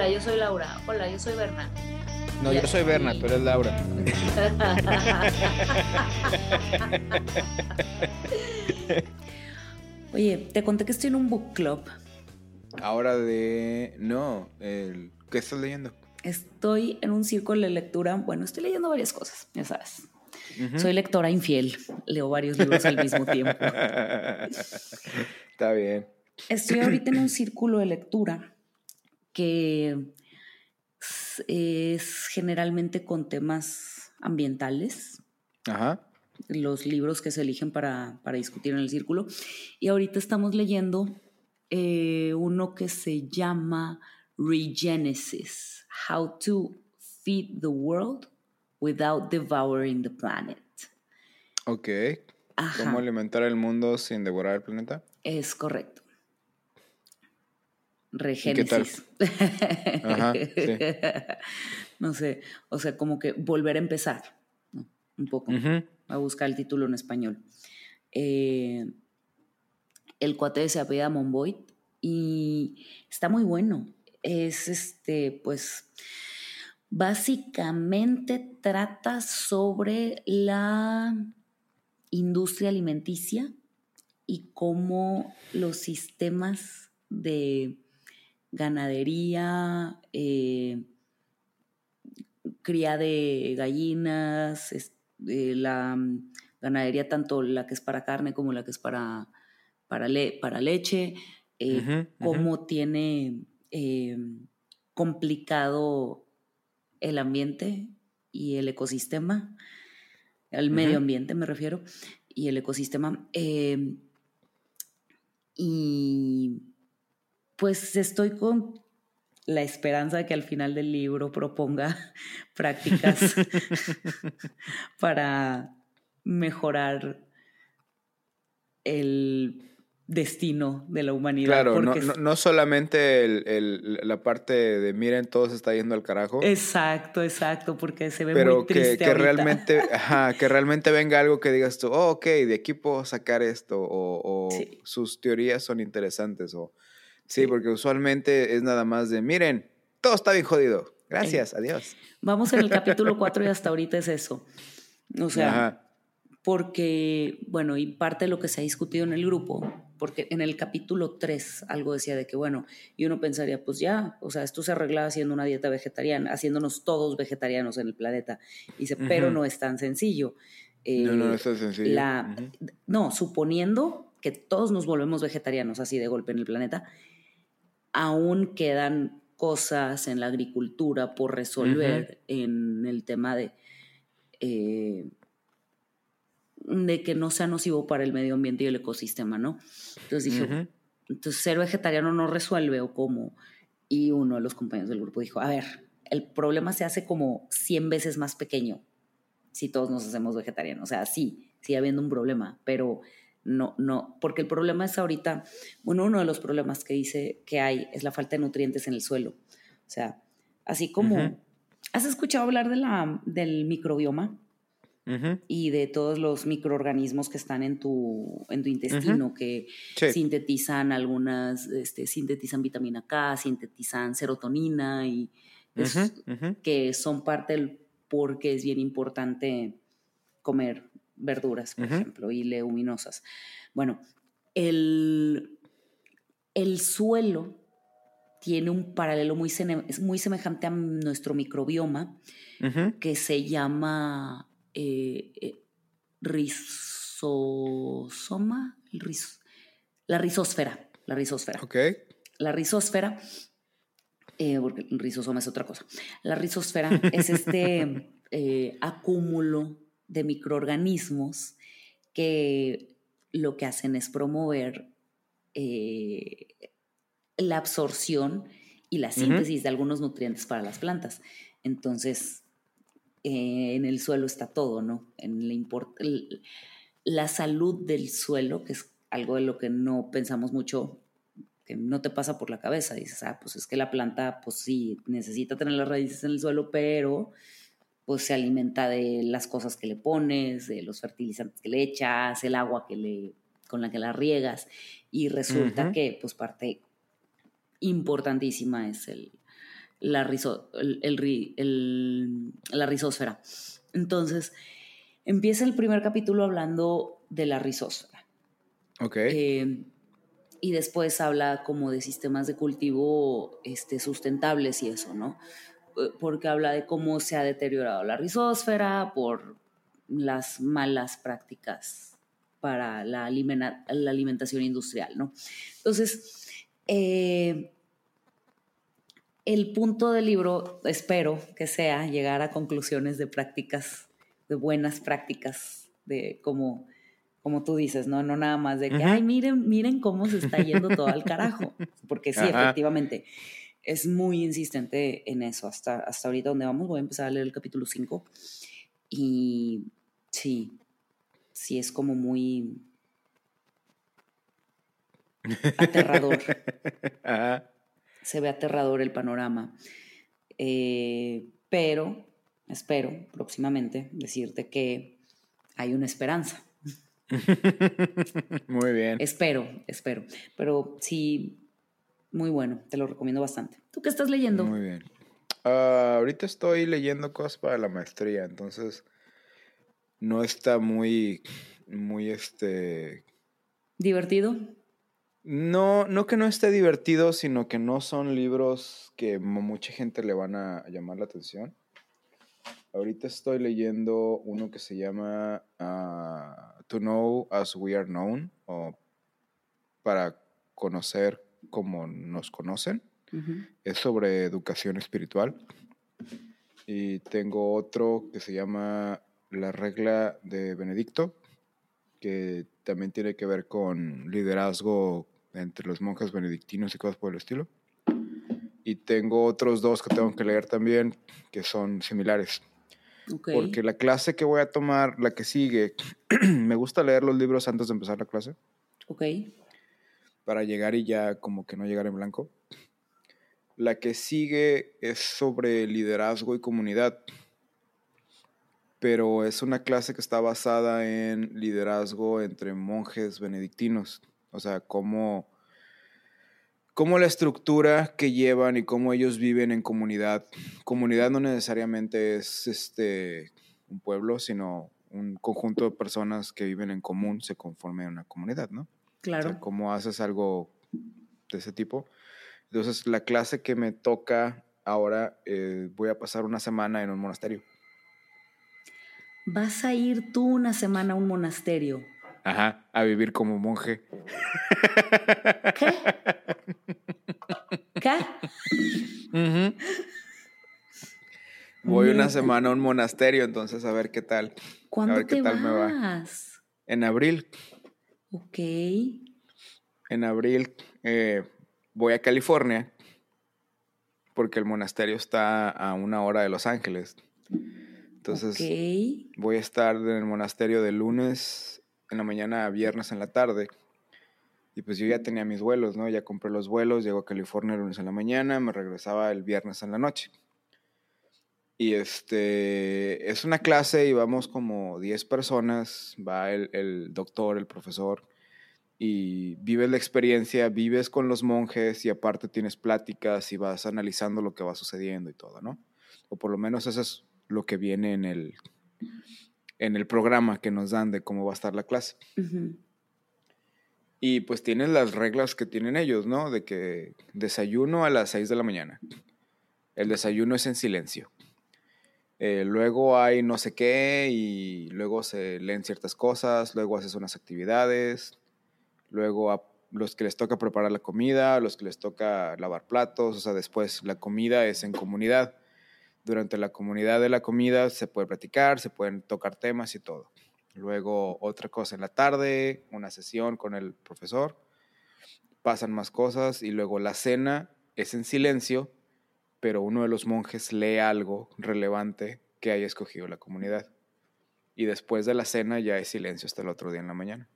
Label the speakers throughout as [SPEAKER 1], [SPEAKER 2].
[SPEAKER 1] Hola, yo soy Laura. Hola, yo soy Berna.
[SPEAKER 2] No, yo soy Berna, tú eres Laura.
[SPEAKER 3] Oye, te conté que estoy en un book club.
[SPEAKER 2] Ahora de... No, el... ¿qué estás leyendo?
[SPEAKER 3] Estoy en un círculo de lectura. Bueno, estoy leyendo varias cosas, ya sabes. Soy lectora infiel. Leo varios libros al mismo tiempo.
[SPEAKER 2] Está bien.
[SPEAKER 3] Estoy ahorita en un círculo de lectura que es generalmente con temas ambientales.
[SPEAKER 2] Ajá.
[SPEAKER 3] Los libros que se eligen para, discutir en el círculo. Y ahorita estamos leyendo eh, uno que se llama Regenesis: How to Feed the World Without Devouring the Planet.
[SPEAKER 2] Ok. ¿Cómo alimentar el mundo sin devorar el planeta?
[SPEAKER 3] Es correcto. Regénesis. Ajá, no sé, o sea, como que volver a empezar, un poco. a buscar el título en español. Eh, el cuate se apellida Monboy y está muy bueno. Es este, pues, básicamente trata sobre la industria alimenticia y cómo los sistemas de ganadería, eh, cría de gallinas, eh, la mm, ganadería tanto la que es para carne como la que es para, para, para leche, eh, cómo tiene complicado el ambiente y el ecosistema, el medio ambiente me refiero, y el ecosistema. y pues estoy con la esperanza de que al final del libro proponga prácticas para mejorar el destino de la humanidad.
[SPEAKER 2] Claro, no, solamente la parte de miren, todo se está yendo al carajo.
[SPEAKER 3] Exacto, exacto, porque se ve muy triste
[SPEAKER 2] que, que realmente, que realmente venga algo que digas tú, oh, ok, de aquí puedo sacar esto, o, sus teorías son interesantes, o Sí, porque usualmente es nada más de, miren, todo está bien jodido. Gracias, adiós.
[SPEAKER 3] Vamos en el capítulo 4 y hasta ahorita es eso. O sea, porque, bueno, y parte de lo que se ha discutido en el grupo, porque en el capítulo 3 algo decía de que, bueno, y uno pensaría, pues ya, o sea, esto se arregla haciendo una dieta vegetariana, haciéndonos todos vegetarianos en el planeta. Y dice, pero no es tan sencillo.
[SPEAKER 2] no, no es tan sencillo.
[SPEAKER 3] La, No, suponiendo que todos nos volvemos vegetarianos así de golpe en el planeta, aún quedan cosas en la agricultura por resolver en el tema de, eh, de que no sea nocivo para el medio ambiente y el ecosistema, ¿no? Entonces dije, entonces ser vegetariano no resuelve o cómo. Y uno de los compañeros del grupo dijo, a ver, el problema se hace como 100 veces más pequeño si todos nos hacemos vegetarianos. O sea, sí, sigue habiendo un problema, pero no, no, porque el problema es ahorita, bueno, uno de los problemas que dice que hay es la falta de nutrientes en el suelo. O sea, así como, ¿has escuchado hablar de la, del microbioma? Y de todos los microorganismos que están en tu, en tu intestino, que sintetizan algunas, este, sintetizan vitamina K, sintetizan serotonina y que son parte del por qué es bien importante comer verduras, por ejemplo, y leguminosas. Bueno, el, el suelo tiene un paralelo muy, muy semejante a nuestro microbioma que se llama eh, eh, rizosoma, la rizosfera, la rizosfera.
[SPEAKER 2] Ok.
[SPEAKER 3] La rizosfera, eh, porque el rizosoma es otra cosa. La rizosfera es este acúmulo de microorganismos que lo que hacen es promover eh, la absorción y la síntesis de algunos nutrientes para las plantas. Entonces, eh, en el suelo está todo, ¿no? En la, la salud del suelo, que es algo de lo que no pensamos mucho, que no te pasa por la cabeza. Dices, ah, pues es que la planta, pues sí, necesita tener las raíces en el suelo, pero pues se alimenta de las cosas que le pones, de los fertilizantes que le echas, el agua que le, con la que la riegas. Y resulta que pues parte importantísima es el, la, el, la rizósfera. Entonces, empieza el primer capítulo hablando de la rizósfera.
[SPEAKER 2] Ok.
[SPEAKER 3] Eh, y después habla como de sistemas de cultivo este, sustentables y eso, ¿no? Eh, porque habla de cómo se ha deteriorado la rizósfera por las malas prácticas para la, alimentación industrial, ¿no? Entonces, eh, el punto del libro, espero que sea llegar a conclusiones de prácticas, de buenas prácticas, de como, como tú dices, ¿no? No nada más de que, ay, miren, miren cómo se está yendo todo al carajo. Porque sí, efectivamente, es muy insistente en eso. Hasta, hasta ahorita donde vamos, voy a empezar a leer el capítulo 5. Y sí, sí es como muy aterrador. Se ve aterrador el panorama. Eh, pero espero próximamente decirte que hay una esperanza.
[SPEAKER 2] Muy bien.
[SPEAKER 3] Espero, espero. Pero sí, muy bueno, te lo recomiendo bastante. ¿Tú qué estás leyendo?
[SPEAKER 2] Muy bien. Ah, ahorita estoy leyendo cosas para la maestría, entonces no está muy, muy este...
[SPEAKER 3] ¿Divertido?
[SPEAKER 2] No, no que no esté divertido, sino que no son libros que mucha gente le van a llamar la atención. Ahorita estoy leyendo uno que se llama ah, To Know As We Are Known, o para conocer como nos conocen. Es sobre educación espiritual. Y tengo otro que se llama La regla de Benedicto, que también tiene que ver con liderazgo entre los monjes benedictinos y cosas por el estilo. Y tengo otros dos que tengo que leer también, que son similares. Porque la clase que voy a tomar, la que sigue, me gusta leer los libros antes de empezar la clase.
[SPEAKER 3] Ok.
[SPEAKER 2] Para llegar y ya como que no llegar en blanco. La que sigue es sobre liderazgo y comunidad. Pero es una clase que está basada en liderazgo entre monjes benedictinos. O sea, cómo, cómo la estructura que llevan y cómo ellos viven en comunidad. Comunidad no necesariamente es este, un pueblo, sino un conjunto de personas que viven en común se conforme a una comunidad, ¿no?
[SPEAKER 3] Claro.
[SPEAKER 2] cómo haces algo de ese tipo. Entonces, la clase que me toca ahora, eh, voy a pasar una semana en un monasterio.
[SPEAKER 3] Vas a ir tú una semana a un monasterio.
[SPEAKER 2] Ajá, a vivir como monje.
[SPEAKER 3] ¿Qué? ¿Qué?
[SPEAKER 2] Voy una semana a un monasterio, entonces a ver qué tal.
[SPEAKER 3] ¿Cuándo
[SPEAKER 2] a ver
[SPEAKER 3] qué tal me va.
[SPEAKER 2] En abril.
[SPEAKER 3] Ok.
[SPEAKER 2] En abril eh, voy a California porque el monasterio está a una hora de Los Ángeles. Entonces voy a estar en el monasterio de lunes en la mañana a viernes en la tarde. Y pues yo ya tenía mis vuelos, ¿no? Ya compré los vuelos, llego a California el lunes en la mañana, me regresaba el viernes en la noche. Y este, es una clase y vamos como 10 personas, va el, el doctor, el profesor, y vives la experiencia, vives con los monjes y aparte tienes pláticas y vas analizando lo que va sucediendo y todo, ¿no? O por lo menos eso es lo que viene en el, en el programa que nos dan de cómo va a estar la clase. Y pues tienen las reglas que tienen ellos, ¿no? De que desayuno a las 6 de la mañana. El desayuno es en silencio. Eh, luego hay no sé qué y luego se leen ciertas cosas, luego haces unas actividades, luego a los que les toca preparar la comida, a los que les toca lavar platos, o sea, después la comida es en comunidad durante la comunidad de la comida se puede platicar, se pueden tocar temas y todo. Luego otra cosa en la tarde, una sesión con el profesor, pasan más cosas y luego la cena es en silencio, pero uno de los monjes lee algo relevante que haya escogido la comunidad. Y después de la cena ya es silencio hasta el otro día en la mañana.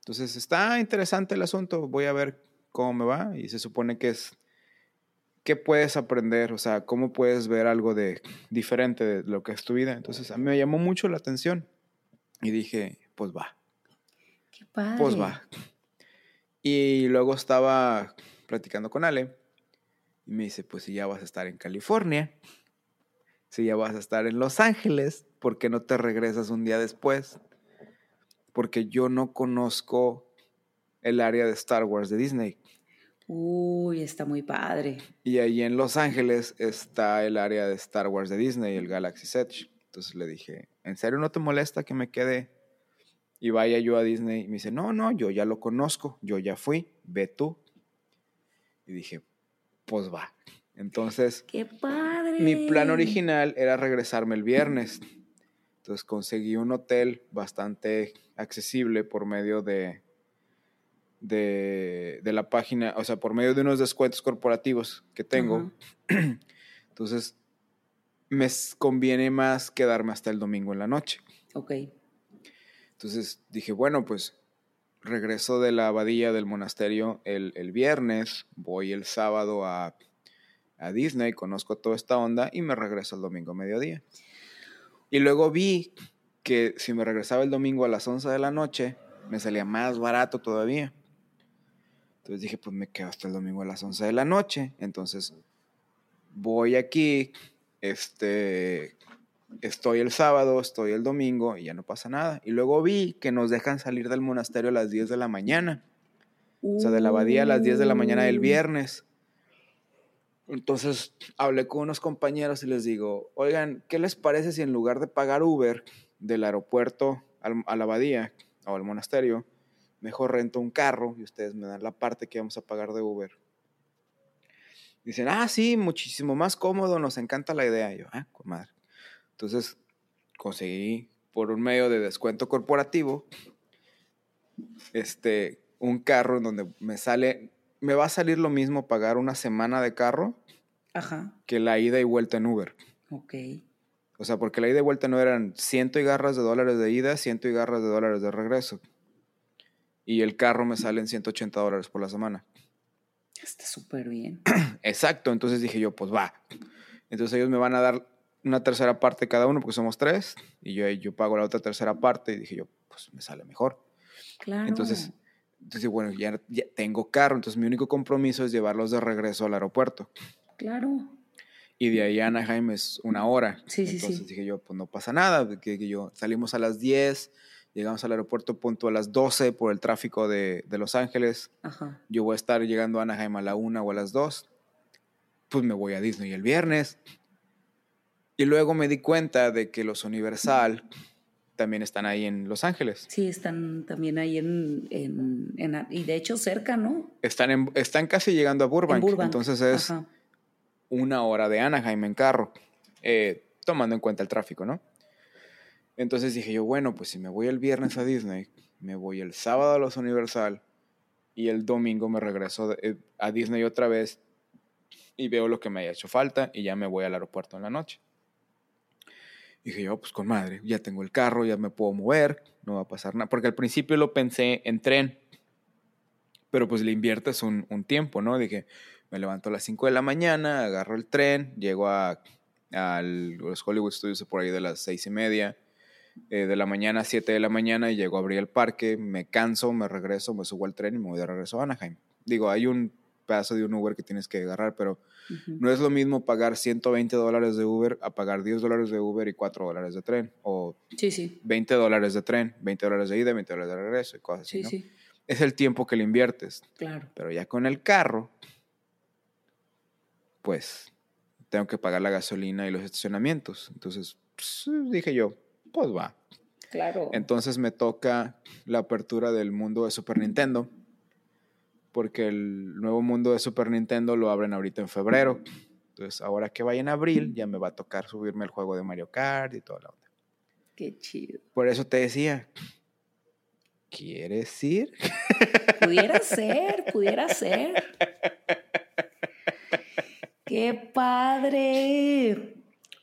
[SPEAKER 2] Entonces está interesante el asunto, voy a ver cómo me va y se supone que es qué puedes aprender, o sea, cómo puedes ver algo de diferente de lo que es tu vida. Entonces, a mí me llamó mucho la atención y dije, pues va.
[SPEAKER 3] Qué padre.
[SPEAKER 2] Pues va. Y luego estaba platicando con Ale y me dice, pues si ya vas a estar en California, si ya vas a estar en Los Ángeles, ¿por qué no te regresas un día después? Porque yo no conozco el área de Star Wars de Disney.
[SPEAKER 3] Uy, está muy padre.
[SPEAKER 2] Y ahí en Los Ángeles está el área de Star Wars de Disney, el Galaxy Edge. Entonces le dije, ¿en serio no te molesta que me quede y vaya yo a Disney? Y me dice, no, no, yo ya lo conozco, yo ya fui, ve tú. Y dije, pues va. Entonces,
[SPEAKER 3] ¡Qué padre!
[SPEAKER 2] mi plan original era regresarme el viernes. Entonces conseguí un hotel bastante accesible por medio de, de, la página, o sea, por medio de unos descuentos corporativos que tengo. Entonces, me conviene más quedarme hasta el domingo en la noche.
[SPEAKER 3] Ok.
[SPEAKER 2] Entonces dije, bueno, pues regreso de la abadía del monasterio el, el viernes, voy el sábado a, a, Disney, conozco toda esta onda y me regreso el domingo a mediodía. Y luego vi que si me regresaba el domingo a las 11 de la noche, me salía más barato todavía. Entonces dije, pues me quedo hasta el domingo a las 11 de la noche. Entonces voy aquí, este, estoy el sábado, estoy el domingo y ya no pasa nada. Y luego vi que nos dejan salir del monasterio a las 10 de la mañana. O sea, de la abadía a las 10 de la mañana del viernes. Entonces hablé con unos compañeros y les digo, oigan, ¿qué les parece si en lugar de pagar Uber del aeropuerto a la abadía o al monasterio, mejor rento un carro y ustedes me dan la parte que vamos a pagar de Uber. Dicen, ah, sí, muchísimo más cómodo, nos encanta la idea. Y yo, ah, con madre. Entonces, conseguí por un medio de descuento corporativo este, un carro en donde me sale, me va a salir lo mismo pagar una semana de carro que la ida y vuelta en Uber.
[SPEAKER 3] Ok.
[SPEAKER 2] O sea, porque la ida y vuelta no eran ciento y garras de dólares de ida, ciento y garras de dólares de regreso y el carro me sale en 180 dólares por la semana.
[SPEAKER 3] Está súper bien.
[SPEAKER 2] Exacto, entonces dije yo, pues va. Entonces ellos me van a dar una tercera parte cada uno porque somos tres y yo, yo pago la otra tercera parte y dije yo, pues me sale mejor.
[SPEAKER 3] Claro.
[SPEAKER 2] Entonces, entonces bueno, ya, ya tengo carro, entonces mi único compromiso es llevarlos de regreso al aeropuerto.
[SPEAKER 3] Claro.
[SPEAKER 2] Y de ahí a Anaheim es una hora.
[SPEAKER 3] Sí,
[SPEAKER 2] sí,
[SPEAKER 3] entonces
[SPEAKER 2] dije yo, pues no pasa nada, que, que yo salimos a las 10 Llegamos al aeropuerto punto a las 12 por el tráfico de, de Los Ángeles.
[SPEAKER 3] Ajá.
[SPEAKER 2] Yo voy a estar llegando a Anaheim a la 1 o a las 2. Pues me voy a Disney el viernes. Y luego me di cuenta de que los Universal también están ahí en Los Ángeles.
[SPEAKER 3] Sí, están también ahí en, en, en y de hecho cerca, ¿no?
[SPEAKER 2] Están, en, están casi llegando a Burbank.
[SPEAKER 3] Burbank.
[SPEAKER 2] Entonces es una hora de Anaheim en carro, eh, tomando en cuenta el tráfico, ¿no? Entonces dije yo, bueno, pues si me voy el viernes a Disney, me voy el sábado a los Universal y el domingo me regreso eh, a Disney otra vez y veo lo que me haya hecho falta y ya me voy al aeropuerto en la noche. Dije yo, pues con madre, ya tengo el carro, ya me puedo mover, no va a pasar nada. Porque al principio lo pensé en tren, pero pues le inviertes un, un tiempo, ¿no? Dije, me levanto a las 5 de la mañana, agarro el tren, llego a, a los Hollywood Studios por ahí de las seis y media, eh, de la mañana a 7 de la mañana y llego a abrir el parque, me canso, me regreso, me subo al tren y me voy de regreso a Anaheim. Digo, hay un pedazo de un Uber que tienes que agarrar, pero no es lo mismo pagar 120 dólares de Uber a pagar 10 dólares de Uber y 4 dólares de tren. O
[SPEAKER 3] sí, sí.
[SPEAKER 2] 20 dólares de tren, 20 dólares de ida, 20 dólares de regreso y cosas así. Sí, Es el tiempo que le inviertes.
[SPEAKER 3] Claro.
[SPEAKER 2] Pero ya con el carro, pues tengo que pagar la gasolina y los estacionamientos. Entonces, pues, dije yo, pues va.
[SPEAKER 3] Claro.
[SPEAKER 2] Entonces me toca la apertura del mundo de Super Nintendo, porque el nuevo mundo de Super Nintendo lo abren ahorita en febrero. Entonces, ahora que vaya en abril, ya me va a tocar subirme el juego de Mario Kart y toda la onda.
[SPEAKER 3] Qué chido.
[SPEAKER 2] Por eso te decía, ¿quieres ir?
[SPEAKER 3] Pudiera ser, pudiera ser. ¡Qué padre!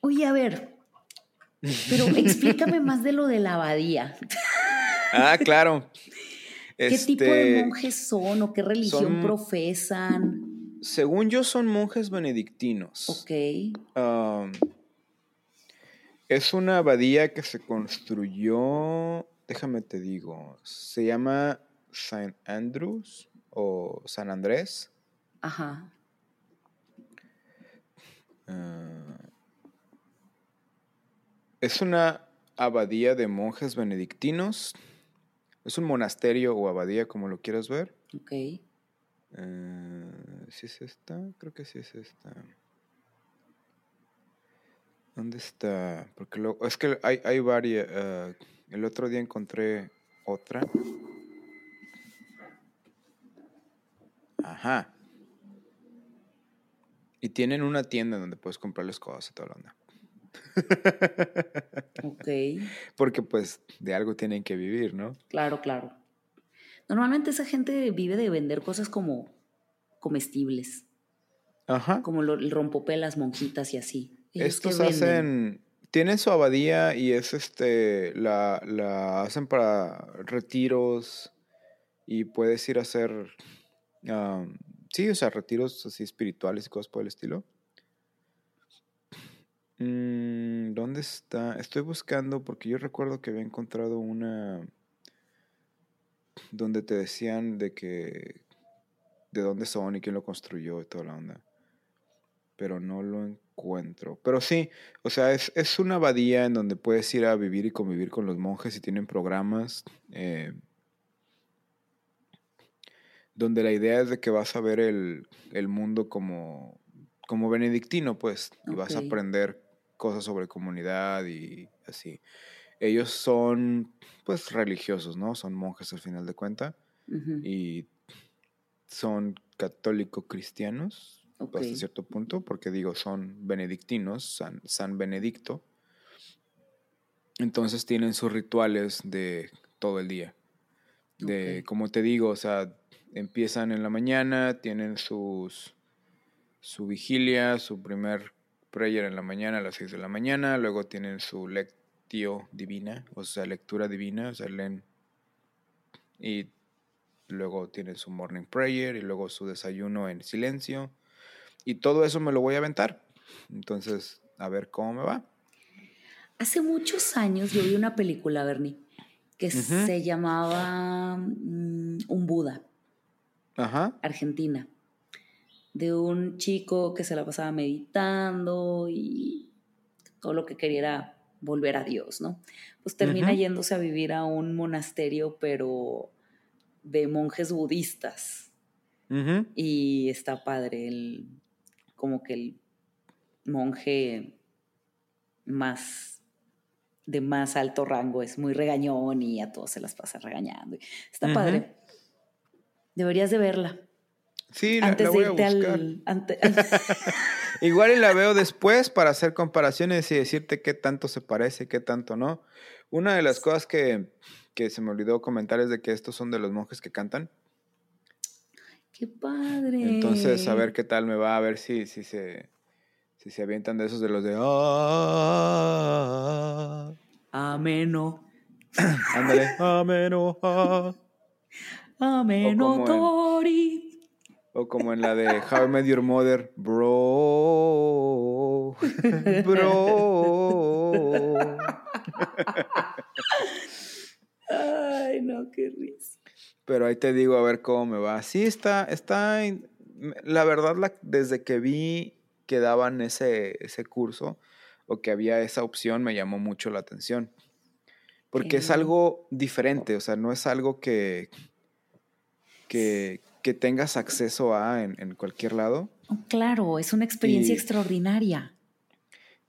[SPEAKER 3] Oye, a ver, pero explícame más de lo de la abadía.
[SPEAKER 2] Ah, claro.
[SPEAKER 3] ¿Qué tipo de este, monjes son o qué religión profesan?
[SPEAKER 2] Según yo, son monjes benedictinos.
[SPEAKER 3] Ok.
[SPEAKER 2] es una abadía que se construyó, déjame te digo, se llama San Andrews o San Andrés.
[SPEAKER 3] Ajá.
[SPEAKER 2] Ah, es una abadía de monjes benedictinos. Es un monasterio o abadía, como lo quieras ver. Ok. Uh, ¿Sí es esta? Creo que sí es esta. ¿Dónde está? Porque lo, es que hay, hay varias. Ah, el otro día encontré otra. Ajá. Y tienen una tienda donde puedes comprarles cosas y toda la onda. ok. Porque pues de algo tienen que vivir, ¿no?
[SPEAKER 3] Claro, claro. Normalmente esa gente vive de vender cosas como comestibles. Ajá. Como el rompopelas, monjitas y así.
[SPEAKER 2] Estos hacen, tienen su abadía y es este, la, la hacen para retiros y puedes ir a hacer, sí, o sea, retiros así espirituales y cosas por el estilo. Mm, ¿Dónde está? Estoy buscando porque yo recuerdo que había encontrado una donde te decían de que de dónde son y quién lo construyó y toda la onda. Pero no lo encuentro. Pero sí, o sea, es, es una abadía en donde puedes ir a vivir y convivir con los monjes y tienen programas. Eh, donde la idea es de que vas a ver el, mundo como, como benedictino, pues, y vas a aprender cosas sobre comunidad y así. Ellos son, pues, religiosos, ¿no? Son monjes al final de cuenta. Y son católico-cristianos hasta cierto punto, porque digo, son benedictinos, San, San Benedicto. Entonces tienen sus rituales de todo el día. De, como te digo, o sea, empiezan en la mañana, tienen sus su vigilia, su primer prayer en la mañana a las 6 de la mañana, luego tienen su lectio divina, o sea, lectura divina, o sea, leen y luego tienen su morning prayer y luego su desayuno en silencio y todo eso me lo voy a aventar. Entonces, a ver cómo me va.
[SPEAKER 3] Hace muchos años yo vi una película, Bernie, que se llamaba mm, Un Buda. Ajá. Argentina de un chico que se la pasaba meditando y todo lo que quería era volver a Dios, ¿no? Pues termina yéndose a vivir a un monasterio, pero de monjes budistas. Y está padre, el, como que el monje más de más alto rango es muy regañón y a todos se las pasa regañando. Está padre. Deberías de verla. Sí, la,
[SPEAKER 2] voy a buscar. Igual y la veo después para hacer comparaciones y decirte qué tanto se parece, qué tanto no. Una de las cosas que, se me olvidó comentar es de que estos son de los monjes que cantan.
[SPEAKER 3] ¡Qué padre!
[SPEAKER 2] Entonces, a ver qué tal me va, a ver si, si, se, si se avientan de esos de los de... Ah,
[SPEAKER 3] Ameno.
[SPEAKER 2] Ándale. Ameno.
[SPEAKER 3] Ameno Tori.
[SPEAKER 2] O como en la de How I Met Your Mother, bro, bro.
[SPEAKER 3] Ay, no, qué risa.
[SPEAKER 2] Pero ahí te digo a ver cómo me va. Sí, está, está, la verdad, la, desde que vi que daban ese, ese curso o que había esa opción, me llamó mucho la atención. Porque es algo diferente, o sea, no es algo que, que, que tengas acceso a en, cualquier lado.
[SPEAKER 3] Oh, claro, es una experiencia extraordinaria.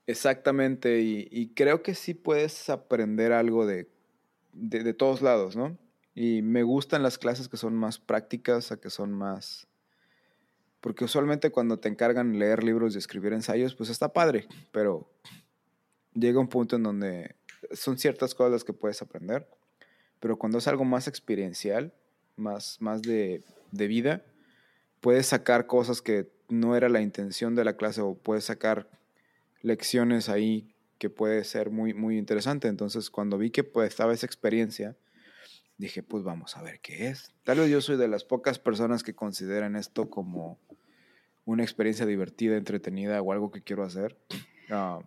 [SPEAKER 2] Exactamente, y, creo que sí puedes aprender algo de, de, todos lados, ¿no? Y me gustan las clases que son más prácticas, a que son más... Porque usualmente cuando te encargan leer libros y escribir ensayos, pues está padre, pero llega un punto en donde son ciertas cosas las que puedes aprender, pero cuando es algo más experiencial, más, más de de vida, puedes sacar cosas que no era la intención de la clase o puedes sacar lecciones ahí que puede ser muy, muy interesante. Entonces, cuando vi que pues, estaba esa experiencia, dije, pues vamos a ver qué es. Tal vez yo soy de las pocas personas que consideran esto como una experiencia divertida, entretenida o algo que quiero hacer. Ah,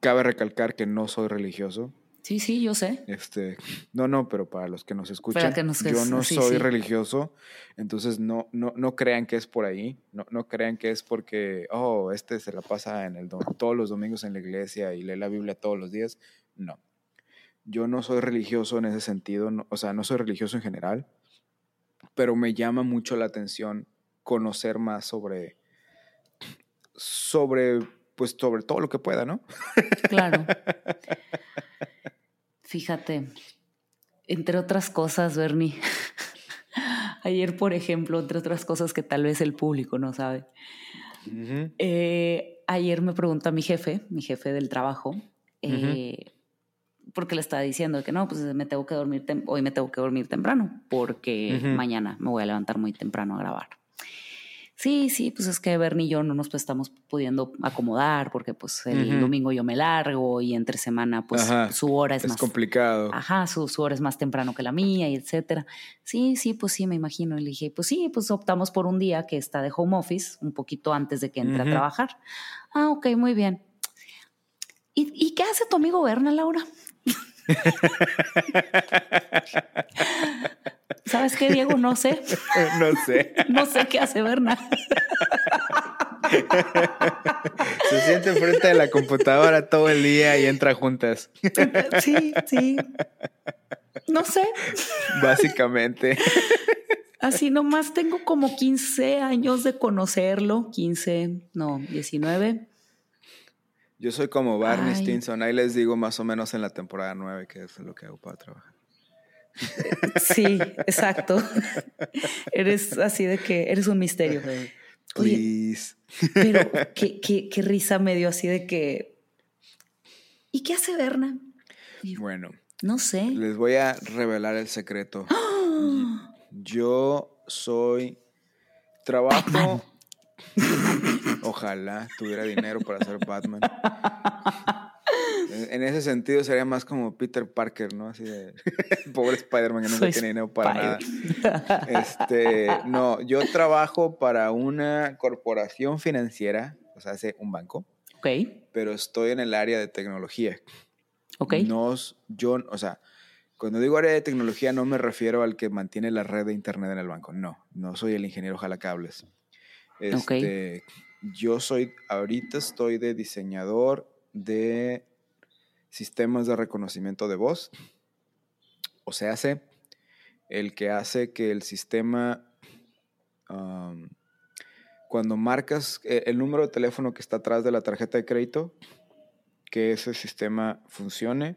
[SPEAKER 2] cabe recalcar que no soy religioso.
[SPEAKER 3] Sí, sí, yo sé.
[SPEAKER 2] Este, no, no, pero para los que nos escuchan, yo no soy religioso, entonces no, no, no crean que es por ahí, no, no crean que es porque, oh, este se la pasa en el todos los domingos en la iglesia y lee la Biblia todos los días. No, yo no soy religioso en ese sentido, o sea, no soy religioso en general, pero me llama mucho la atención conocer más sobre, sobre, pues sobre todo lo que pueda, ¿no?
[SPEAKER 3] Claro. Fíjate, entre otras cosas, Bernie, ayer, por ejemplo, entre otras cosas que tal vez el público no sabe, eh, ayer me preguntó a mi jefe, mi jefe del trabajo, eh, porque le estaba diciendo que no, pues me tengo que dormir, hoy me tengo que dormir temprano, porque mañana me voy a levantar muy temprano a grabar. Sí, sí, pues es que Bernie y yo no nos pues, estamos pudiendo acomodar porque pues el domingo yo me largo y entre semana pues su hora es,
[SPEAKER 2] es
[SPEAKER 3] más
[SPEAKER 2] complicado.
[SPEAKER 3] Ajá, su, su, hora es más temprano que la mía y etcétera. Sí, sí, pues sí, me imagino. Y le dije, pues sí, pues optamos por un día que está de home office, un poquito antes de que entre a trabajar. Ah, ok, muy bien. ¿Y, ¿Y qué hace tu amigo Berna, Laura? ¿Sabes qué, Diego? No sé.
[SPEAKER 2] No sé.
[SPEAKER 3] No sé qué hace Berna.
[SPEAKER 2] Se siente frente a la computadora todo el día y entra juntas.
[SPEAKER 3] Sí, sí. No sé.
[SPEAKER 2] Básicamente.
[SPEAKER 3] Así nomás tengo como 15 años de conocerlo. 15, no, 19.
[SPEAKER 2] Yo soy como Barney Stinson. Ahí les digo más o menos en la temporada 9 que es lo que hago para trabajar.
[SPEAKER 3] Sí, exacto. eres así de que eres un misterio.
[SPEAKER 2] Please.
[SPEAKER 3] pero qué, qué, risa me dio así de que. ¿Y qué hace Berna?
[SPEAKER 2] bueno.
[SPEAKER 3] No sé.
[SPEAKER 2] Les voy a revelar el secreto. Yo soy. Trabajo. Ojalá tuviera dinero para ser Batman. En ese sentido sería más como Peter Parker, ¿no? Así de pobre Spider-Man que no tiene dinero para nada. Este, no, yo trabajo para una corporación financiera, o sea, hace un banco.
[SPEAKER 3] Ok.
[SPEAKER 2] Pero estoy en el área de tecnología.
[SPEAKER 3] Ok.
[SPEAKER 2] No, yo, o sea, cuando digo área de tecnología no me refiero al que mantiene la red de internet en el banco. No, no soy el ingeniero jalacables. Este, Yo soy, ahorita estoy de diseñador de sistemas de reconocimiento de voz. O se hace el que hace que el sistema, cuando marcas e, el número de teléfono que está atrás de la tarjeta de crédito, que ese sistema funcione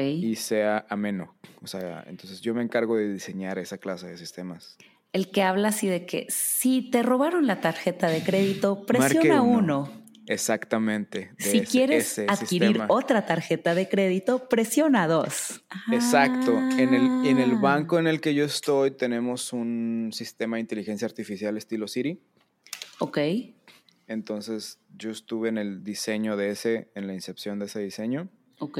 [SPEAKER 2] y sea ameno. O sea, entonces yo me encargo de diseñar esa clase de sistemas.
[SPEAKER 3] El que habla así de que si te robaron la tarjeta de crédito, presiona uno.
[SPEAKER 2] Exactamente.
[SPEAKER 3] Si quieres adquirir otra tarjeta de crédito, presiona dos.
[SPEAKER 2] Exacto. En el, en el
[SPEAKER 3] Ah.
[SPEAKER 2] banco en el que yo estoy tenemos un sistema de inteligencia artificial estilo Siri.
[SPEAKER 3] Ok.
[SPEAKER 2] Entonces yo estuve en el diseño de ese, en la incepción de ese diseño.
[SPEAKER 3] Ok.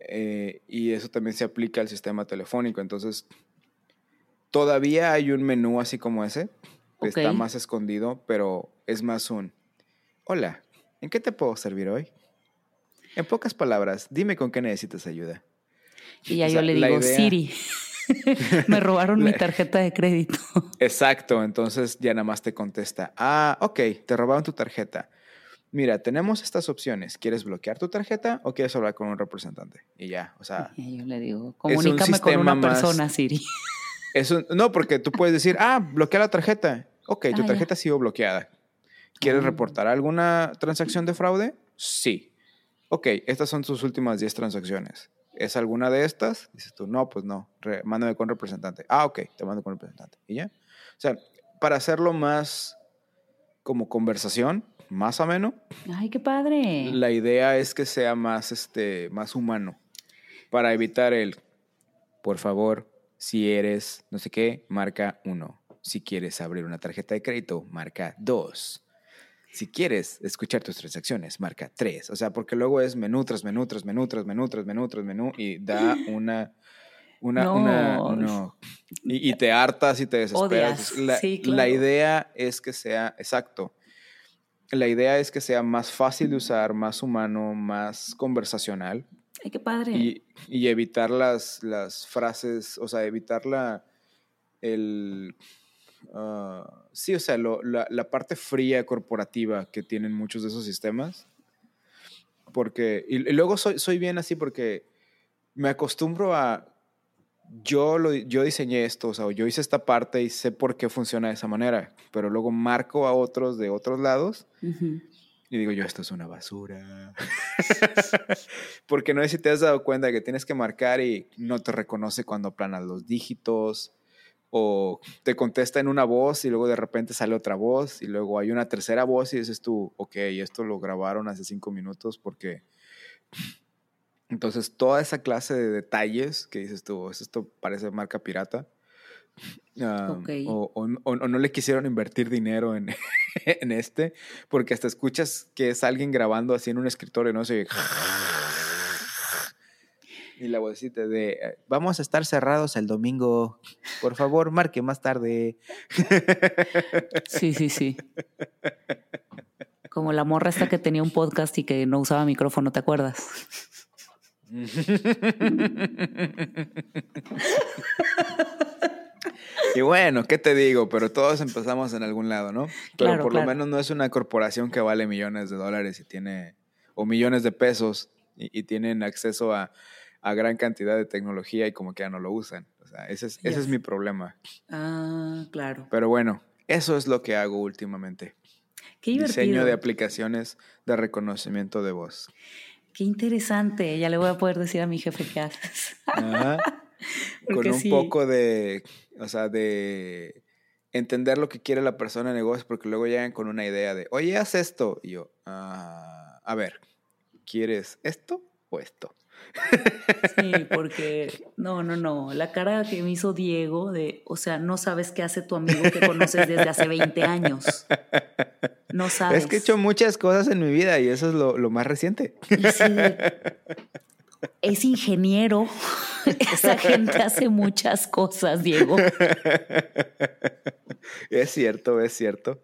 [SPEAKER 2] Eh, y eso también se aplica al sistema telefónico. Entonces, todavía hay un menú así como ese. que Está más escondido, pero es más un, hola, ¿en qué te puedo servir hoy? En pocas palabras, dime con qué necesitas ayuda.
[SPEAKER 3] Y ya
[SPEAKER 2] O
[SPEAKER 3] yo le digo,
[SPEAKER 2] idea-
[SPEAKER 3] Siri, me robaron mi tarjeta de crédito.
[SPEAKER 2] Exacto, entonces ya nada más te contesta, ah, ok, te robaron tu tarjeta. Mira, tenemos estas opciones. ¿Quieres bloquear tu tarjeta o quieres hablar con un representante? Y ya, o sea,
[SPEAKER 3] Y yo le digo, comunícame con una
[SPEAKER 2] más-
[SPEAKER 3] persona, Siri.
[SPEAKER 2] No, porque tú puedes decir, ah, bloquea la tarjeta. Ok, tu
[SPEAKER 3] Ah, ya.
[SPEAKER 2] tarjeta ha sido bloqueada. ¿Quieres
[SPEAKER 3] Ah.
[SPEAKER 2] reportar alguna transacción de fraude? Sí. Ok, estas son tus últimas 10 transacciones. ¿Es alguna de estas? Dices tú, no, pues no. Re- mándame con representante. Ah, ok, te mando con representante. ¿Y ya? O sea, para hacerlo más como conversación, más ameno,
[SPEAKER 3] Ay, qué padre.
[SPEAKER 2] la idea es que sea más, este, más humano. Para evitar el, por favor, si eres no sé qué, marca uno. Si quieres abrir una tarjeta de crédito, marca dos. Si quieres escuchar tus transacciones, marca tres. O sea, porque luego es menú tras menú, tras menú, tras menú, tras menú, tras menú, y da una. Una,
[SPEAKER 3] No.
[SPEAKER 2] una, no. Y, y te hartas y te desesperas. La,
[SPEAKER 3] Sí,
[SPEAKER 2] la
[SPEAKER 3] claro.
[SPEAKER 2] idea es que sea, exacto, la idea es que sea más fácil de usar, más humano, más conversacional.
[SPEAKER 3] Ay, qué padre.
[SPEAKER 2] Y, evitar las, las frases, o sea, evitar la, el, ah, sí, o sea, la, la, parte fría corporativa que tienen muchos de esos sistemas. Porque, y, luego soy, soy bien así porque me acostumbro a, yo, lo, yo diseñé esto, o sea, yo hice esta parte y sé por qué funciona de esa manera, pero luego marco a otros de otros lados. Y digo yo, esto es una basura. Porque no sé si te has dado cuenta que tienes que marcar y no te reconoce cuando aplanas los dígitos. O te contesta en una voz y luego de repente sale otra voz y luego hay una tercera voz y dices tú, ok, esto lo grabaron hace cinco minutos porque... Entonces, toda esa clase de detalles que dices tú, esto parece marca pirata, o, no le quisieron invertir dinero en, en, este, porque hasta escuchas que es alguien grabando así en un escritorio, no sé. Y la vocecita de, eh, vamos a estar cerrados el domingo, por favor, marque más tarde.
[SPEAKER 3] Sí, sí, sí. Como la morra esta que tenía un podcast y que no usaba micrófono, ¿te acuerdas?
[SPEAKER 2] Y bueno, ¿qué te digo? Pero todos empezamos en algún lado, ¿no? Pero por lo menos no es una corporación que vale millones de dólares y tiene, o millones de pesos y, tienen acceso a, gran cantidad de tecnología y como que ya no lo usan. O sea, ese es, ese es mi problema.
[SPEAKER 3] Ah, claro.
[SPEAKER 2] Pero bueno, eso es lo que hago últimamente. Qué divertido. Diseño de aplicaciones de reconocimiento de voz.
[SPEAKER 3] Qué interesante. Ya le voy a poder decir a mi jefe qué haces. Ajá.
[SPEAKER 2] con un poco de, o sea, de entender lo que quiere la persona de negocios, porque luego llegan con una idea de, oye, haz esto. Y yo, ah, a ver, ¿quieres esto o esto?
[SPEAKER 3] Sí, porque no, no, no. La cara que me hizo Diego de, o sea, no sabes qué hace tu amigo que conoces desde hace 20 años. No sabes.
[SPEAKER 2] Es que he hecho muchas cosas en mi vida y eso es lo, lo más reciente.
[SPEAKER 3] es ingeniero. Esa gente hace muchas cosas, Diego.
[SPEAKER 2] Es cierto, es cierto.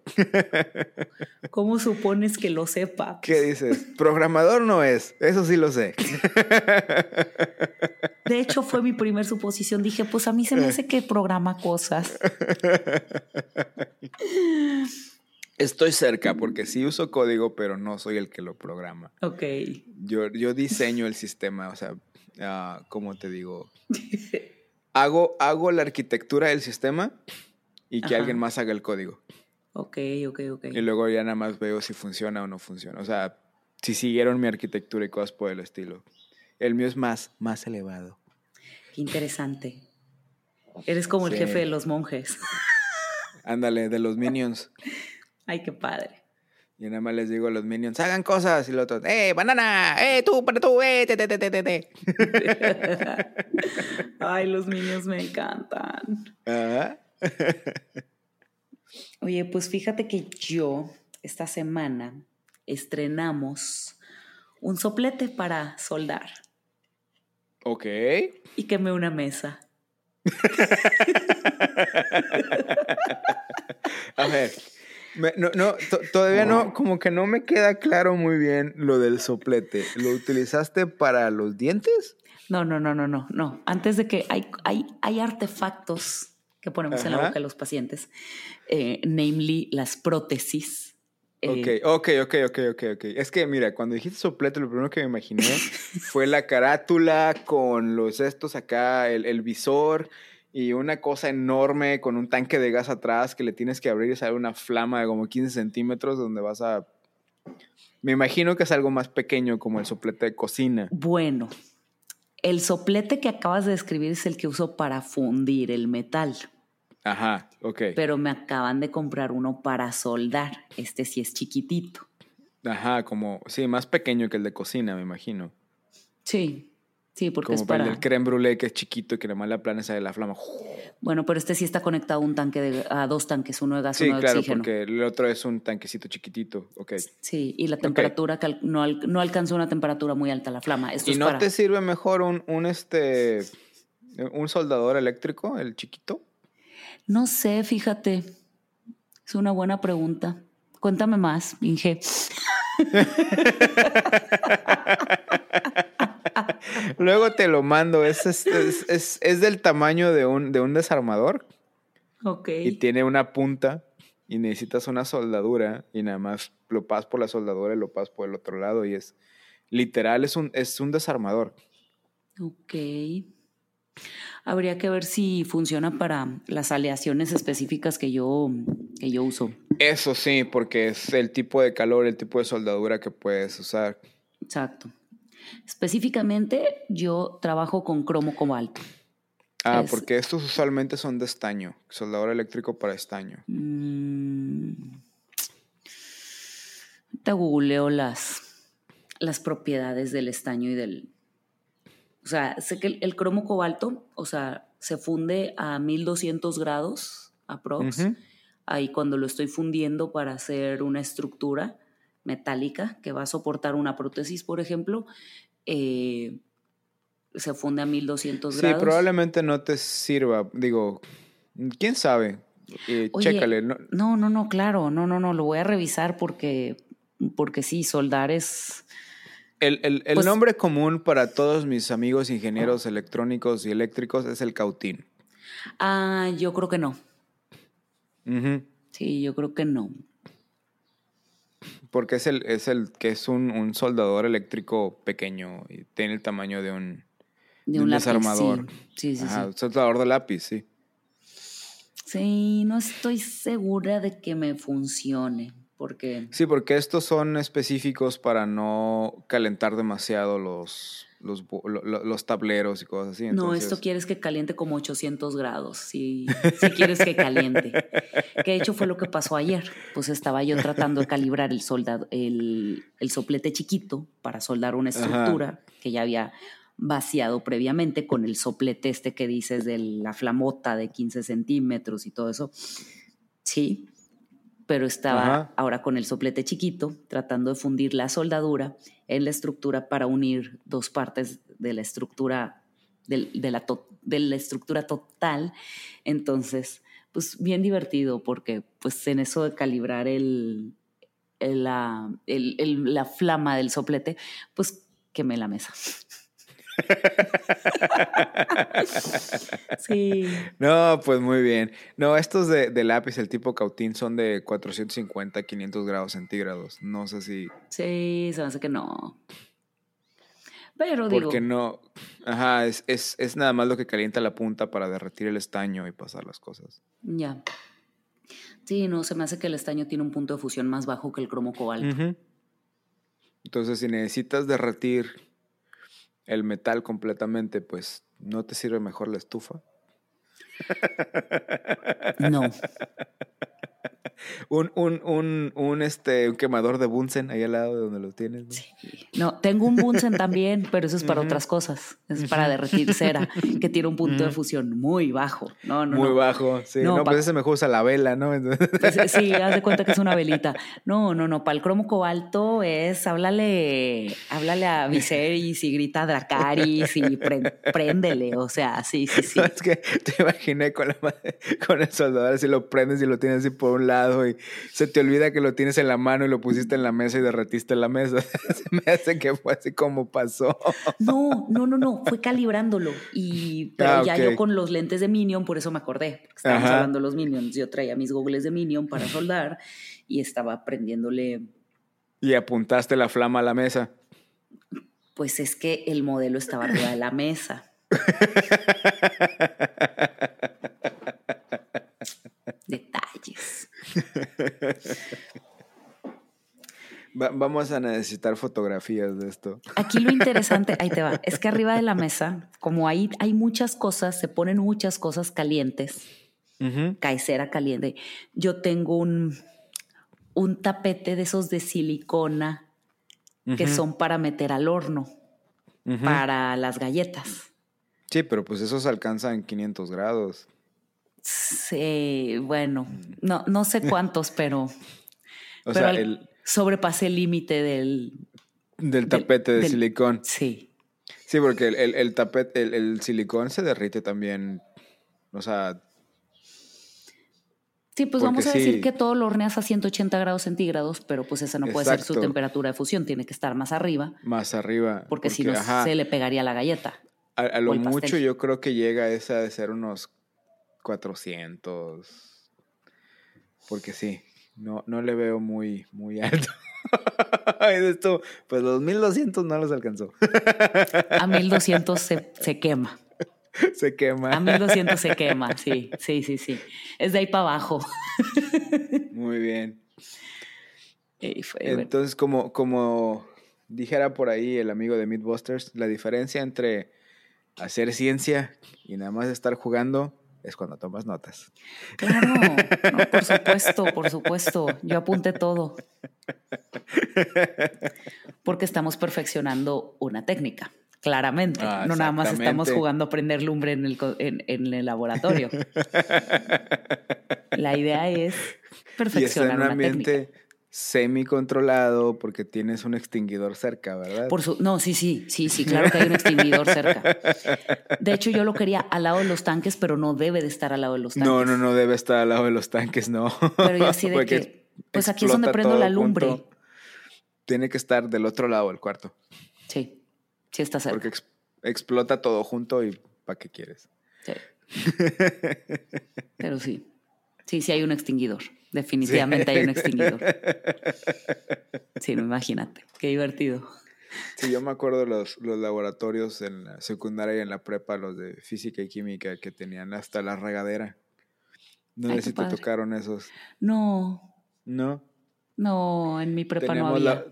[SPEAKER 3] ¿Cómo supones que lo sepa?
[SPEAKER 2] ¿Qué dices? Programador no es, eso sí lo sé.
[SPEAKER 3] De hecho, fue mi primer suposición. Dije, pues a mí se me hace que programa cosas.
[SPEAKER 2] Estoy cerca porque sí uso código, pero no soy el que lo programa.
[SPEAKER 3] Ok.
[SPEAKER 2] Yo, yo diseño el sistema, o sea, uh, ¿cómo te digo? hago, hago la arquitectura del sistema y que alguien más haga el código.
[SPEAKER 3] Ok, ok, ok.
[SPEAKER 2] Y luego ya nada más veo si funciona o no funciona. O sea, si siguieron mi arquitectura y cosas por el estilo. El mío es más, más elevado.
[SPEAKER 3] Qué interesante. Eres como el jefe de los monjes.
[SPEAKER 2] Ándale, de los minions.
[SPEAKER 3] Ay, qué padre.
[SPEAKER 2] Y nada más les digo a los minions, hagan cosas. Y los otros, ¡eh, banana! ¡eh, tú, para tú! ¡eh, te, te, te, te, te!
[SPEAKER 3] Ay, los minions me encantan. Oye, pues fíjate que yo esta semana estrenamos un soplete para soldar.
[SPEAKER 2] Ok.
[SPEAKER 3] Y quemé una mesa.
[SPEAKER 2] a ver, no, no todavía no, como que no me queda claro muy bien lo del soplete. ¿Lo utilizaste para los dientes?
[SPEAKER 3] No, no, no, no, no, no. Antes de que hay, hay, hay artefactos que ponemos en la boca de los pacientes, eh, namely las prótesis.
[SPEAKER 2] Eh, ok, ok, ok, ok, ok, Es que, mira, cuando dijiste soplete, lo primero que me imaginé fue la carátula con los estos acá, el, el visor y una cosa enorme con un tanque de gas atrás que le tienes que abrir y sale una flama de como 15 centímetros donde vas a... Me imagino que es algo más pequeño como el soplete de cocina.
[SPEAKER 3] Bueno, el soplete que acabas de describir es el que uso para fundir el metal.
[SPEAKER 2] Ajá, ok.
[SPEAKER 3] Pero me acaban de comprar uno para soldar. Este sí es chiquitito.
[SPEAKER 2] Ajá, como, sí, más pequeño que el de cocina, me imagino.
[SPEAKER 3] Sí, Sí, porque
[SPEAKER 2] es para... el creme brûlée que es chiquito y que nada más la esa de la flama.
[SPEAKER 3] Bueno, pero este sí está conectado a un tanque de, a dos tanques, uno de gas y uno de oxígeno.
[SPEAKER 2] Sí, claro, porque el otro es un tanquecito chiquitito, ok.
[SPEAKER 3] Sí, y la temperatura no, no alcanzó una temperatura muy alta la flama.
[SPEAKER 2] ¿Y no te sirve mejor un, un, este, un soldador eléctrico, el chiquito?
[SPEAKER 3] No sé, fíjate. Es una buena pregunta. Cuéntame más, Inge.
[SPEAKER 2] Luego te lo mando. Es, es, es, del tamaño de un, de un desarmador.
[SPEAKER 3] Ok.
[SPEAKER 2] Y tiene una punta y necesitas una soldadura y nada más lo pasas por la soldadura y lo pasas por el otro lado y es literal, es un, es un desarmador.
[SPEAKER 3] Ok. Habría que ver si funciona para las aleaciones específicas que yo, que yo uso.
[SPEAKER 2] Eso sí, porque es el tipo de calor, el tipo de soldadura que puedes usar.
[SPEAKER 3] Exacto. Específicamente, yo trabajo con cromo cobalto.
[SPEAKER 2] Ah, porque estos usualmente son de estaño, soldador eléctrico para estaño.
[SPEAKER 3] Mm, te googleo las, las propiedades del estaño y del... O sea, sé que el, cromo cobalto, o sea, se funde a 1200 grados aprox. Ahí cuando lo estoy fundiendo para hacer una estructura metálica que va a soportar una prótesis, por ejemplo, eh, se funde a 1200 grados.
[SPEAKER 2] Sí, probablemente no te sirva. Digo, quién sabe. Eh, chécale.
[SPEAKER 3] ¿no? no, no, no, claro. No, no, no. Lo voy a revisar porque, porque sí, soldar es.
[SPEAKER 2] El, el, el pues nombre común para todos mis amigos ingenieros electrónicos y eléctricos es el cautín.
[SPEAKER 3] Ah, yo creo que no. Sí, yo creo que no.
[SPEAKER 2] Porque es el, es el que es un, un soldador eléctrico pequeño y tiene el tamaño de un,
[SPEAKER 3] de un, desarmador. Sí, sí,
[SPEAKER 2] sí. Soldador de lápiz, sí.
[SPEAKER 3] Sí, no estoy segura de que me funcione. Porque...
[SPEAKER 2] Sí, porque estos son específicos para no calentar demasiado los, los, los, tableros y cosas así.
[SPEAKER 3] No, esto quieres que caliente como 800 grados, si, si quieres que caliente. que de hecho fue lo que pasó ayer. Pues estaba yo tratando de calibrar el, soldado, el, el soplete chiquito para soldar una estructura que ya había vaciado previamente con el soplete este que dices de la flamota de 15 centímetros y todo eso. Sí, pero estaba ahora con el soplete chiquito tratando de fundir la soldadura en la estructura para unir dos partes de la estructura de, la, de la estructura total. Entonces, pues bien divertido porque pues en eso de calibrar el, la, la flama del soplete, pues quemé la mesa. sí.
[SPEAKER 2] No, pues muy bien. No, estos de, lápiz, el tipo cautín, son de 450, 500 grados centígrados. No sé si.
[SPEAKER 3] Sí, se me hace que no. Pero
[SPEAKER 2] digo. Porque no. Ajá, es, es, nada más lo que calienta la punta para derretir el estaño y pasar las cosas.
[SPEAKER 3] Ya. Sí, no, se me hace que el estaño tiene un punto de fusión más bajo que el cromo cobalto.
[SPEAKER 2] Entonces, si necesitas derretir el metal completamente, pues no te sirve mejor la estufa.
[SPEAKER 3] No.
[SPEAKER 2] un, un, un, un, este, un quemador de Bunsen ahí al lado de donde lo tienes.
[SPEAKER 3] ¿no? tengo un Bunsen también, pero eso es para otras cosas. Es para derretir cera, que tiene un punto de fusión muy bajo. No, no,
[SPEAKER 2] muy bajo, sí. No, pues ese mejor usa la vela, ¿no?
[SPEAKER 3] Pues, sí, haz de cuenta que es una velita. No, no, no. Para el cromo cobalto es háblale, háblale a Viserys y grita Dracaris y préndele. O sea, sí, sí, sí.
[SPEAKER 2] es que te imaginé con, la, con el soldador, si lo prendes y lo tienes así por un lado y se te olvida que lo tienes en la mano y lo pusiste en la mesa y derretiste la mesa. se me hace que fue así como pasó.
[SPEAKER 3] No, no, no, no, fue calibrándolo. Y, pero ah, ya yo con los lentes de Minion, por eso me acordé, porque estábamos hablando de los Minions. Yo traía mis goggles de Minion para soldar y estaba prendiéndole.
[SPEAKER 2] Y apuntaste la flama a la mesa.
[SPEAKER 3] Pues es que el modelo estaba arriba de la mesa. Detalles.
[SPEAKER 2] vamos a necesitar fotografías de esto.
[SPEAKER 3] Aquí lo interesante, ahí te va, es que arriba de la mesa, como ahí hay muchas cosas, se ponen muchas cosas calientes, uh caliente. Yo tengo un, un tapete de esos de silicona que son para meter al horno, para las galletas.
[SPEAKER 2] Sí, pero pues esos alcanzan 500 grados.
[SPEAKER 3] Sí, bueno, no, no sé cuántos, pero, o sea, el, sobrepasé el límite del...
[SPEAKER 2] Del tapete de silicón.
[SPEAKER 3] Sí.
[SPEAKER 2] Sí, porque el, el, tapete, el, silicón se derrite también, o sea...
[SPEAKER 3] Sí, pues vamos a decir que todo lo horneas a 180 grados centígrados, pero pues esa no puede ser su temperatura de fusión, tiene que estar más arriba.
[SPEAKER 2] Más arriba.
[SPEAKER 3] Porque, si no se le pegaría la galleta.
[SPEAKER 2] A, lo mucho yo creo que llega esa de ser unos 400. Porque sí, no, no le veo muy, muy alto. Esto, pues los 1200 no los alcanzó.
[SPEAKER 3] a 1200 se, se quema.
[SPEAKER 2] se quema.
[SPEAKER 3] A 1200 se quema, sí, sí, sí, sí. Es de ahí para abajo.
[SPEAKER 2] Muy bien. Entonces, como, como dijera por ahí el amigo de Mythbusters, la diferencia entre hacer ciencia y nada más estar jugando es cuando tomas notas.
[SPEAKER 3] Claro, por supuesto, por supuesto. Yo apunté todo. Porque estamos perfeccionando una técnica claramente. Ah, no nada más estamos jugando a prender lumbre en el, en, el laboratorio. La idea es perfeccionar y en un ambiente
[SPEAKER 2] semi controlado porque tienes un extinguidor cerca, ¿verdad?
[SPEAKER 3] Por su, no, sí, sí, sí, sí, claro que hay un extinguidor cerca. De hecho, yo lo quería al lado de los tanques, pero no debe de estar al lado de los tanques.
[SPEAKER 2] No, no, no debe estar al lado de los tanques, no.
[SPEAKER 3] Pero yo así de que, pues aquí es donde prendo la lumbre.
[SPEAKER 2] Tiene que estar del otro lado del cuarto.
[SPEAKER 3] Sí. Sí está cerca.
[SPEAKER 2] Porque explota todo junto y ¿para qué quieres? Sí.
[SPEAKER 3] Pero sí. Sí, sí hay un extinguidor. Definitivamente hay un extinguidor. Sí, imagínate. Qué divertido.
[SPEAKER 2] Sí, yo me acuerdo los, los laboratorios en la secundaria y en la prepa, los de física y química, que tenían hasta la regadera. No sé si te tocaron esos.
[SPEAKER 3] No.
[SPEAKER 2] ¿No?
[SPEAKER 3] No, en mi prepa no había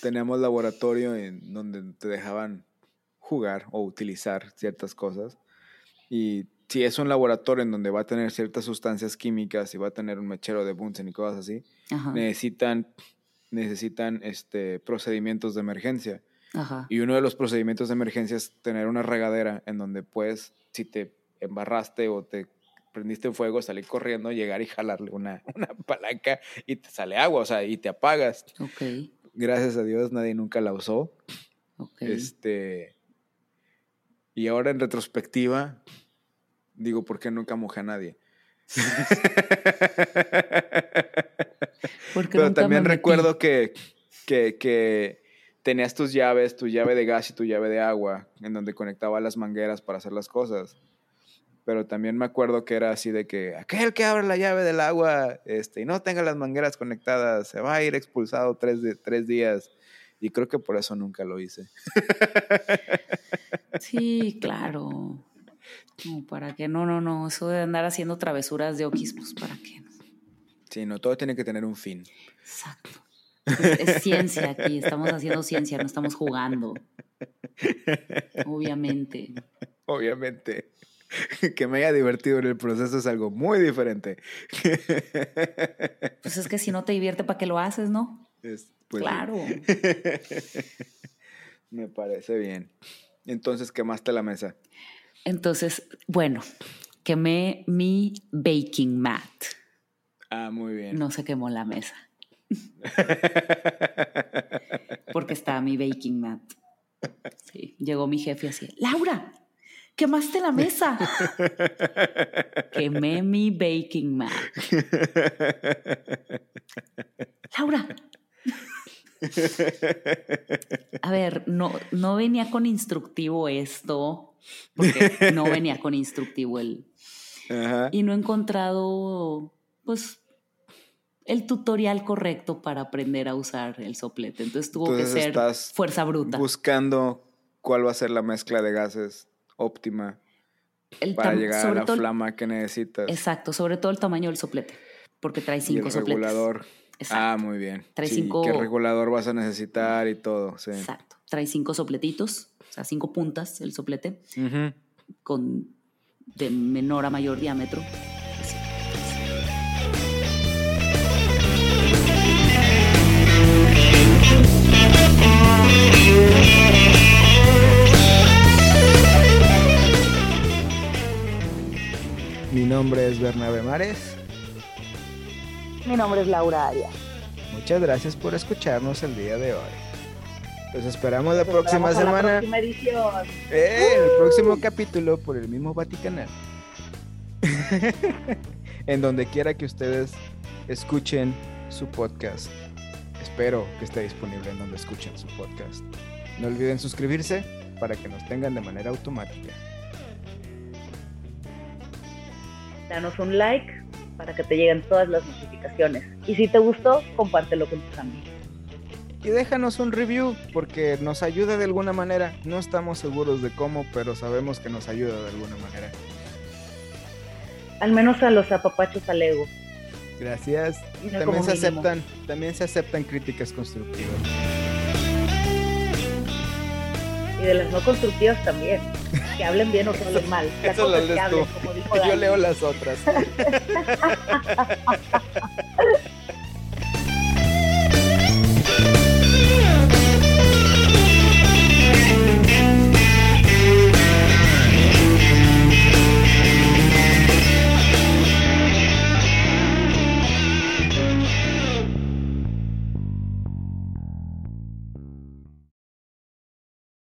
[SPEAKER 2] teníamos laboratorio en donde te dejaban jugar o utilizar ciertas cosas. Y si es un laboratorio en donde va a tener ciertas sustancias químicas y va a tener un mechero de Bunsen y cosas así, necesitan, necesitan este, procedimientos de emergencia. Y uno de los procedimientos de emergencia es tener una regadera en donde puedes, si te embarraste o te prendiste un fuego, salir corriendo, llegar y jalarle una, una palanca y te sale agua, o sea, y te apagas.
[SPEAKER 3] Okay
[SPEAKER 2] gracias a Dios nadie nunca la usó. Este. Y ahora en retrospectiva, digo, ¿por qué nunca mojé a nadie? Pero también recuerdo que, que, que, tenías tus llaves, tu llave de gas y tu llave de agua, en donde conectaba las mangueras para hacer las cosas pero también me acuerdo que era así de que aquel que abre la llave del agua este, y no tenga las mangueras conectadas se va a ir expulsado tres, de, tres días. Y creo que por eso nunca lo hice.
[SPEAKER 3] Sí, claro. Para que no, no, no. Eso de andar haciendo travesuras de oquis, pues para qué.
[SPEAKER 2] Sí, no, todo tiene que tener un fin.
[SPEAKER 3] Exacto. es ciencia aquí, estamos haciendo ciencia, no estamos jugando. Obviamente.
[SPEAKER 2] Obviamente. que me haya divertido en el proceso es algo muy diferente.
[SPEAKER 3] Pues es que si no te divierte, ¿para qué lo haces, no?
[SPEAKER 2] Pues
[SPEAKER 3] claro.
[SPEAKER 2] me parece bien. Entonces, ¿quemaste la mesa?
[SPEAKER 3] Entonces, bueno, quemé mi baking mat.
[SPEAKER 2] Ah, muy bien.
[SPEAKER 3] No se quemó la mesa. Porque estaba mi baking mat. Sí, llegó mi jefe así, Laura, quemaste la mesa. Quemé mi baking mat. Laura. A ver, no, no venía con instructivo esto, porque no venía con instructivo el... Y no he encontrado, pues, el tutorial correcto para aprender a usar el soplete. Entonces tuvo que ser fuerza bruta.
[SPEAKER 2] Buscando cuál va a ser la mezcla de gases óptima para llegar a la flama que necesitas.
[SPEAKER 3] Exacto, sobre todo el tamaño del soplete, porque trae cinco y el
[SPEAKER 2] regulador. Ah, muy bien. Trae cinco. ¿Qué regulador vas a necesitar y todo?
[SPEAKER 3] Exacto. Trae cinco sopletitos, o sea, cinco puntas el soplete, con de menor a mayor diámetro.
[SPEAKER 2] Mi nombre es Bernabe Mares.
[SPEAKER 1] Mi nombre es Laura Arias.
[SPEAKER 2] Muchas gracias por escucharnos el día de hoy. Los esperamos la próxima semana. La
[SPEAKER 1] próxima edición.
[SPEAKER 2] Eh, el próximo capítulo por el mismo Vaticanal. en donde quiera que ustedes escuchen su podcast. Espero que esté disponible en donde escuchen su podcast. No olviden suscribirse para que nos tengan de manera automática.
[SPEAKER 1] Danos un like para que te lleguen todas las notificaciones. Y si te gustó, compártelo con tus amigos.
[SPEAKER 2] Y déjanos un review porque nos ayuda de alguna manera. No estamos seguros de cómo, pero sabemos que nos ayuda de alguna manera.
[SPEAKER 1] Al menos a los apapachos al ego.
[SPEAKER 2] Gracias. también se aceptan, también se aceptan críticas constructivas.
[SPEAKER 1] Y de las no constructivas también. Que hablen bien o que hablen mal.
[SPEAKER 2] Eso lo. Yo leo las otras.